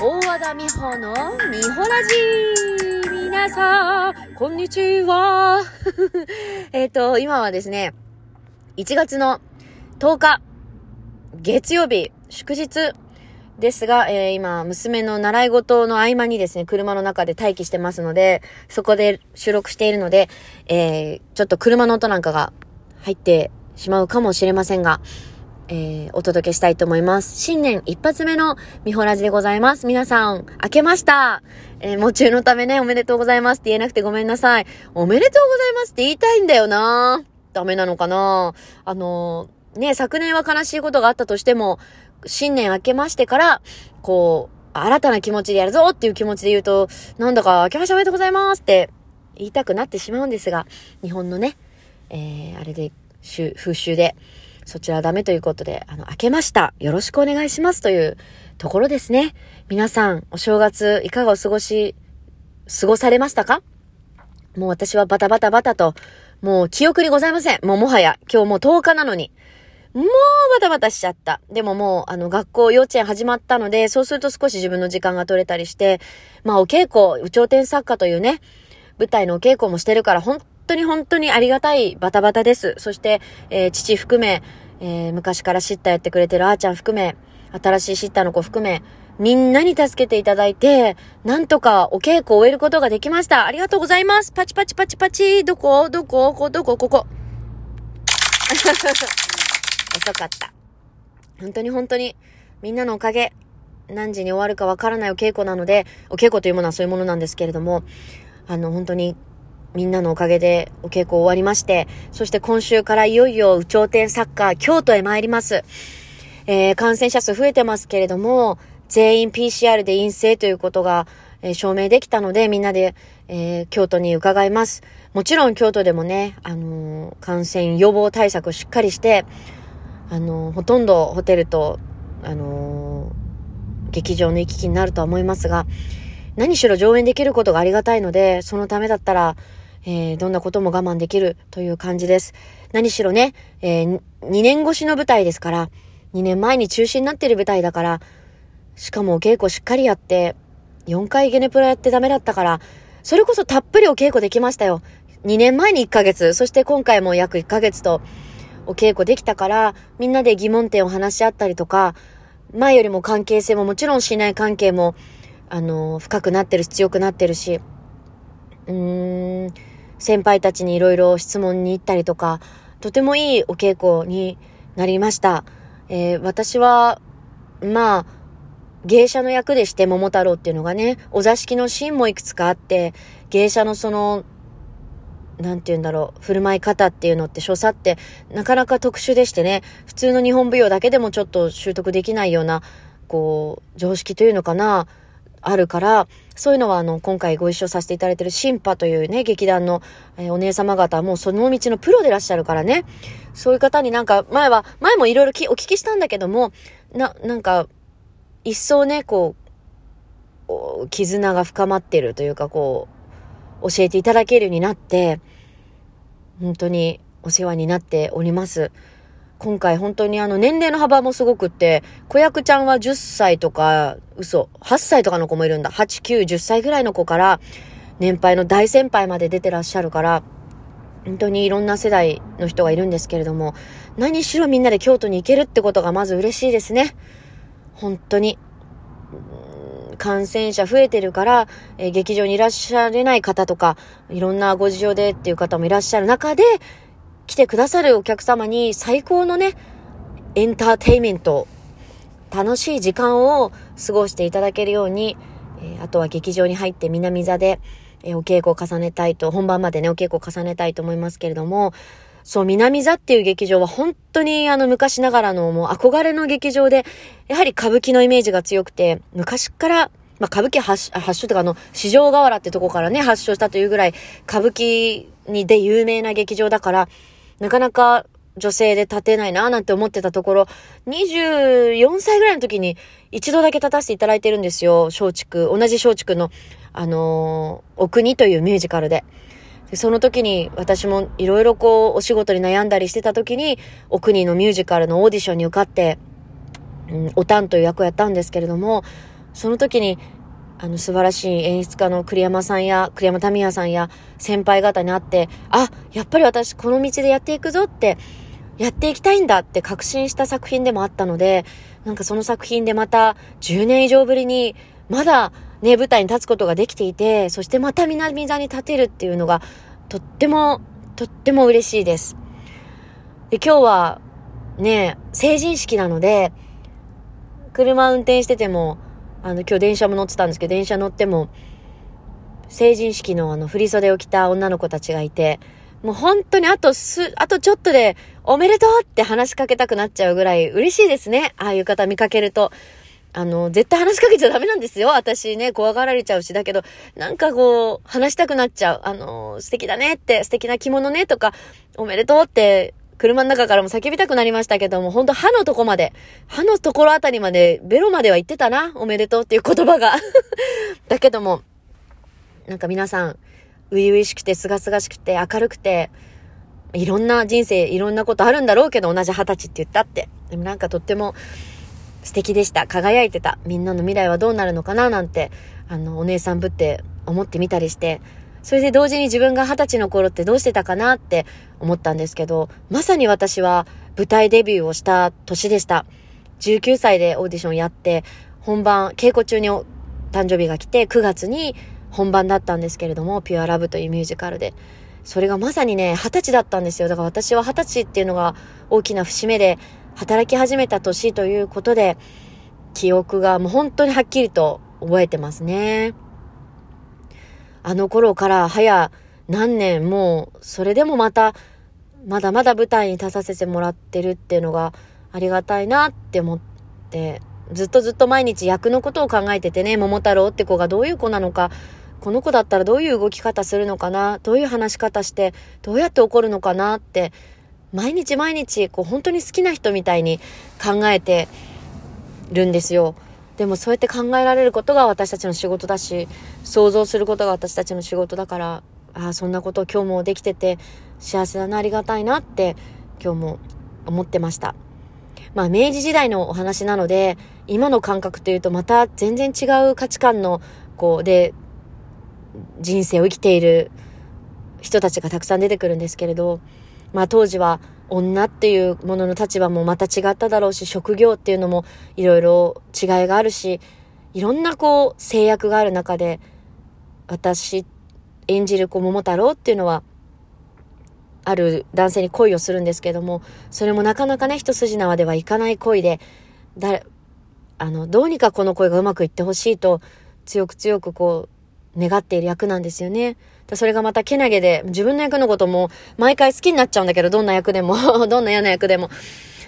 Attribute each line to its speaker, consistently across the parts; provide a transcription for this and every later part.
Speaker 1: 大和田美穂の美穂ラジ皆さん、こんにちは。えっと、今はですね、1月の10日、月曜日、祝日ですが、えー、今、娘の習い事の合間にですね、車の中で待機してますので、そこで収録しているので、えー、ちょっと車の音なんかが入ってしまうかもしれませんが、えー、お届けしたいと思います。新年一発目のミホラジでございます。皆さん、明けました。えー、も中のためね、おめでとうございますって言えなくてごめんなさい。おめでとうございますって言いたいんだよなダメなのかなあのー、ね、昨年は悲しいことがあったとしても、新年明けましてから、こう、新たな気持ちでやるぞっていう気持ちで言うと、なんだか明けましておめでとうございますって言いたくなってしまうんですが、日本のね、えー、あれで、風習で、そちらダメということで、あの、明けました。よろしくお願いしますというところですね。皆さん、お正月、いかがお過ごし、過ごされましたか？もう私はバタバタバタと、もう記憶にございません。もうもはや、今日もう10日なのに。もうバタバタしちゃった。でももう、あの、学校、幼稚園始まったので、そうすると少し自分の時間が取れたりして、まあ、お稽古、有頂天作家というね、舞台のお稽古もしてるから、本当に本当にありがたいバタバタです。そして、えー、父含め、えー、昔からシッターやってくれてるあーちゃん含め、新しいシッターの子含め、みんなに助けていただいて、なんとかお稽古を終えることができました。ありがとうございます。パチパチパチパチ。どこ？どここ？どこ？ここ。遅かった。本当に本当に、みんなのおかげ。何時に終わるかわからないお稽古なので、お稽古というものはそういうものなんですけれども、あの、本当にみんなのおかげでお稽古終わりまして、そして今週からいよいよ、有頂天サッカー、京都へ参ります。えー、感染者数増えてますけれども、全員 PCR で陰性ということが、えー、証明できたので、みんなで、えー、京都に伺います。もちろん京都でもね、あの感染予防対策をしっかりして、あのほとんどホテルと、あの劇場の行き来になるとは思いますが、何しろ上演できることがありがたいので、そのためだったら、えー、どんなことも我慢できるという感じです。何しろね、えー、2年越しの舞台ですから、2年前に中止になってる舞台だから、しかもお稽古しっかりやって、4回ゲネプロやってダメだったから、それこそたっぷりお稽古できましたよ。2年前に1ヶ月、そして今回も約1ヶ月とお稽古できたから、みんなで疑問点を話し合ったりとか、前よりも関係性ももちろん信頼関係も、あの、深くなってるし、強くなってるし、うーん、先輩たちにいろいろ質問に行ったりとか、とてもいいお稽古になりました。えー、私は、まあ、芸者の役でして桃太郎っていうのがね、お座敷のシーンもいくつかあって、芸者のその、なんて言うんだろう、振る舞い方っていうのって所作ってなかなか特殊でしてね、普通の日本舞踊だけでもちょっと習得できないような、こう、常識というのかな、あるから、そういうのはあの、今回ご一緒させていただいてるシンパというね、劇団の、え、お姉様方もうその道のプロでいらっしゃるからね、そういう方になんか、前は、前もいろいろお聞きしたんだけども、な、なんか、一層ね、こう、絆が深まってるというか、こう、教えていただけるようになって、本当にお世話になっております。今回本当にあの年齢の幅もすごくって、子役ちゃんは10歳とか、嘘、8歳とかの子もいるんだ。8、9、10歳ぐらいの子から、年配の大先輩まで出てらっしゃるから、本当にいろんな世代の人がいるんですけれども、何しろみんなで京都に行けるってことがまず嬉しいですね。本当に。感染者増えてるから、えー、劇場にいらっしゃれない方とか、いろんなご事情でっていう方もいらっしゃる中で、来てくださるお客様に最高のね、エンターテイメント、楽しい時間を過ごしていただけるように、え、あとは劇場に入って南座で、え、お稽古を重ねたいと、本番までね、お稽古を重ねたいと思いますけれども、そう、南座っていう劇場は本当にあの昔ながらのもう憧れの劇場で、やはり歌舞伎のイメージが強くて、昔から、まあ、歌舞伎発発祥とかあの、四条河原ってとこからね、発祥したというぐらい、歌舞伎にで有名な劇場だから、なかなか女性で立てないななんて思ってたところ、24歳ぐらいの時に一度だけ立たせていただいてるんですよ。松竹、同じ松竹の、あのー、お国というミュージカルで。でその時に私もいろいろこうお仕事に悩んだりしてた時に、お国のミュージカルのオーディションに受かって、うん、おたんという役をやったんですけれども、その時に、あの素晴らしい演出家の栗山さんや、栗山民也さんや先輩方に会って、あ、やっぱり私この道でやっていくぞって、やっていきたいんだって確信した作品でもあったので、なんかその作品でまた10年以上ぶりに、まだね、舞台に立つことができていて、そしてまた南座に立てるっていうのが、とっても、とっても嬉しいです。で、今日は、ね、成人式なので、車運転してても、あの、今日電車も乗ってたんですけど、電車乗っても、成人式のあの、振袖を着た女の子たちがいて、もう本当にあとす、あとちょっとで、おめでとうって話しかけたくなっちゃうぐらい嬉しいですね。ああいう方見かけると。あの、絶対話しかけちゃダメなんですよ。私ね、怖がられちゃうし。だけど、なんかこう、話したくなっちゃう。あの、素敵だねって、素敵な着物ねとか、おめでとうって車の中からも叫びたくなりましたけども、ほんと歯のとこまで、歯のところあたりまで、ベロまでは言ってたな、おめでとうっていう言葉が。だけども、なんか皆さん、初々しくて、すがすがしくて、明るくて、いろんな人生、いろんなことあるんだろうけど、同じ二十歳って言ったって。でもなんかとっても素敵でした。輝いてた。みんなの未来はどうなるのかななんて、あの、お姉さんぶって思ってみたりして、それで同時に自分が二十歳の頃ってどうしてたかなって思ったんですけど、まさに私は舞台デビューをした年でした。19歳でオーディションやって、本番、稽古中に誕生日が来て、9月に本番だったんですけれども、ピュアラブというミュージカルで。それがまさにね、二十歳だったんですよ。だから私は二十歳っていうのが大きな節目で、働き始めた年ということで、記憶がもう本当にはっきりと覚えてますね。あの頃から早何年もうそれでもまたまだまだ舞台に立たせてもらってるっていうのがありがたいなって思ってずっとずっと毎日役のことを考えててね桃太郎って子がどういう子なのかこの子だったらどういう動き方するのかなどういう話し方してどうやって怒るのかなって毎日毎日こう本当に好きな人みたいに考えてるんですよ。でもそうやって考えられることが私たちの仕事だし、想像することが私たちの仕事だから、ああ、そんなこと今日もできてて幸せだな、ありがたいなって今日も思ってました。まあ明治時代のお話なので、今の感覚というとまた全然違う価値観の、こう、で、人生を生きている人たちがたくさん出てくるんですけれど、まあ当時は女っていうものの立場もまた違っただろうし、職業っていうのもいろいろ違いがあるし、いろんなこう制約がある中で、私演じる子桃太郎っていうのは、ある男性に恋をするんですけども、それもなかなかね、一筋縄ではいかない恋で、だ、あの、どうにかこの恋がうまくいってほしいと、強く強くこう、願っている役なんですよね。それがまたけなげで、自分の役のことも毎回好きになっちゃうんだけど、どんな役でも どんな嫌な役でも。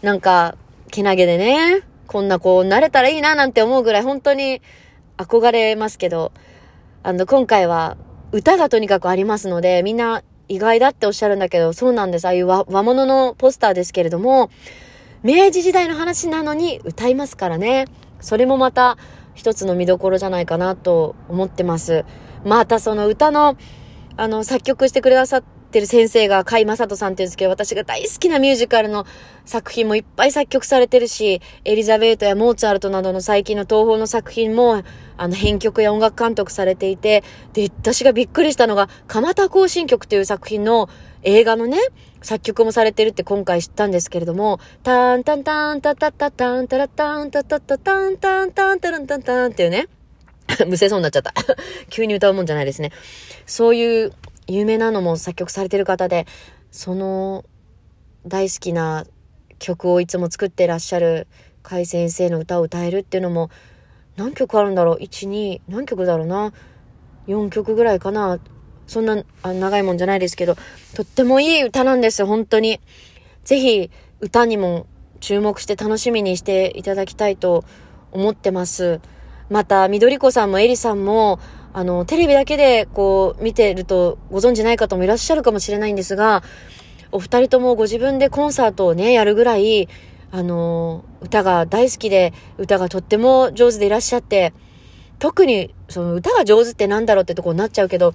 Speaker 1: なんか、けなげでね、こんなこう、慣れたらいいななんて思うぐらい本当に憧れますけど、あの、今回は歌がとにかくありますので、みんな意外だっておっしゃるんだけど、そうなんです。ああいう和和物のポスターですけれども、明治時代の話なのに歌いますからね。それもまた一つの見どころじゃないかなと思ってます。またその歌のあの、作曲してくださってる先生が甲斐正人さんって言うんですけど、私が大好きなミュージカルの作品もいっぱい作曲されてるし、エリザベートやモーツァルトなどの最近の東宝の作品も、あの、編曲や音楽監督されていて、で、私がびっくりしたのが、蒲田行進曲という作品の映画のね、作曲もされてるって今回知ったんですけれども、タンタンタンタタタタンタラタンタタタタンタンタンタランタンタンっていうね、むせそうになっちゃった急に歌うもんじゃないですね。そういう有名なのも作曲されてる方で、その大好きな曲をいつも作ってらっしゃる甲斐先生の歌を歌えるっていうのも、何曲あるんだろう ?1、2、何曲だろうな ?4 曲ぐらいかな？そんなあ長いもんじゃないですけど、とってもいい歌なんです本当に。ぜひ、歌にも注目して楽しみにしていただきたいと思ってます。また、緑子さんもエリさんも、あの、テレビだけでこう見てるとご存知ない方もいらっしゃるかもしれないんですが、お二人ともご自分でコンサートをね、やるぐらい、あの、歌が大好きで、歌がとっても上手でいらっしゃって、特にその歌が上手ってなんだろうってとこになっちゃうけど、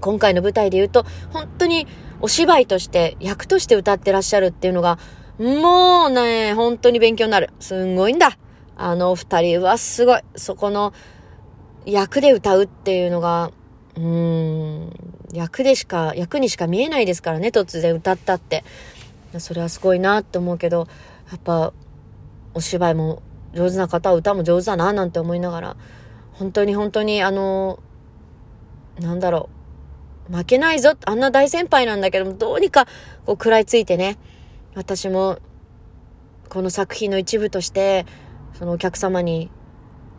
Speaker 1: 今回の舞台で言うと、本当にお芝居として、役として歌ってらっしゃるっていうのが、もうね、本当に勉強になる。すんごいんだ。あの二人はすごい。そこの役で歌うっていうのが、うーん、役でしか、役にしか見えないですからね、突然歌ったって。それはすごいなって思うけど、やっぱ、お芝居も上手な方は歌も上手だななんて思いながら、本当に本当にあの、なんだろう、負けないぞ、あんな大先輩なんだけども、どうにかこう食らいついてね、私もこの作品の一部として、そのお客様に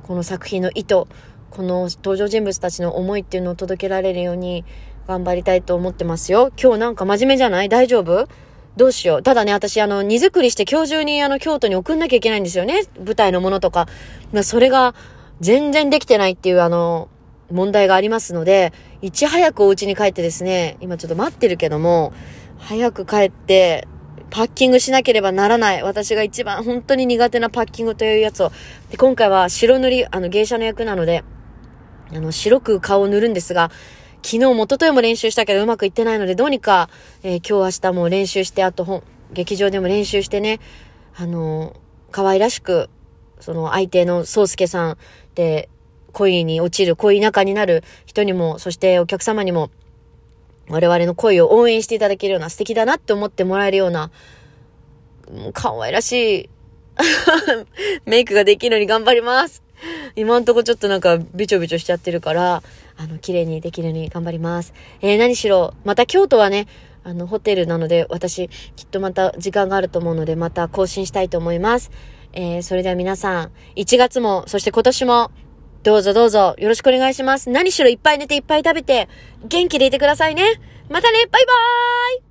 Speaker 1: この作品の意図、この登場人物たちの思いっていうのを届けられるように頑張りたいと思ってますよ。今日なんか真面目じゃない？大丈夫？どうしよう？ただね、私、あの、荷造りして今日中にあの、京都に送んなきゃいけないんですよね。舞台のものとか。まあ、それが、全然できてないっていう、あの、問題がありますので、いち早くお家に帰ってですね、今ちょっと待ってるけども、早く帰って、パッキングしなければならない。私が一番本当に苦手なパッキングというやつを。で、今回は白塗り、あの、芸者の役なので、あの、白く顔を塗るんですが、昨日もとといも練習したけどうまくいってないので、どうにか、えー、今日明日も練習して、あと本、劇場でも練習してね、あのー、可愛らしく、その相手の宗介さんで恋に落ちる、恋仲になる人にも、そしてお客様にも、我々の恋を応援していただけるような素敵だなって思ってもらえるような、可愛らしい メイクができるように頑張ります。今んとこちょっとなんかびちょびちょしちゃってるから、あの、綺麗にできるように頑張ります。えー、何しろ、また京都はね、あの、ホテルなので、私、きっとまた時間があると思うので、また更新したいと思います。えー、それでは皆さん、1月も、そして今年も、どうぞどうぞ、よろしくお願いします。何しろいっぱい寝ていっぱい食べて、元気でいてくださいね。またね、バイバーイ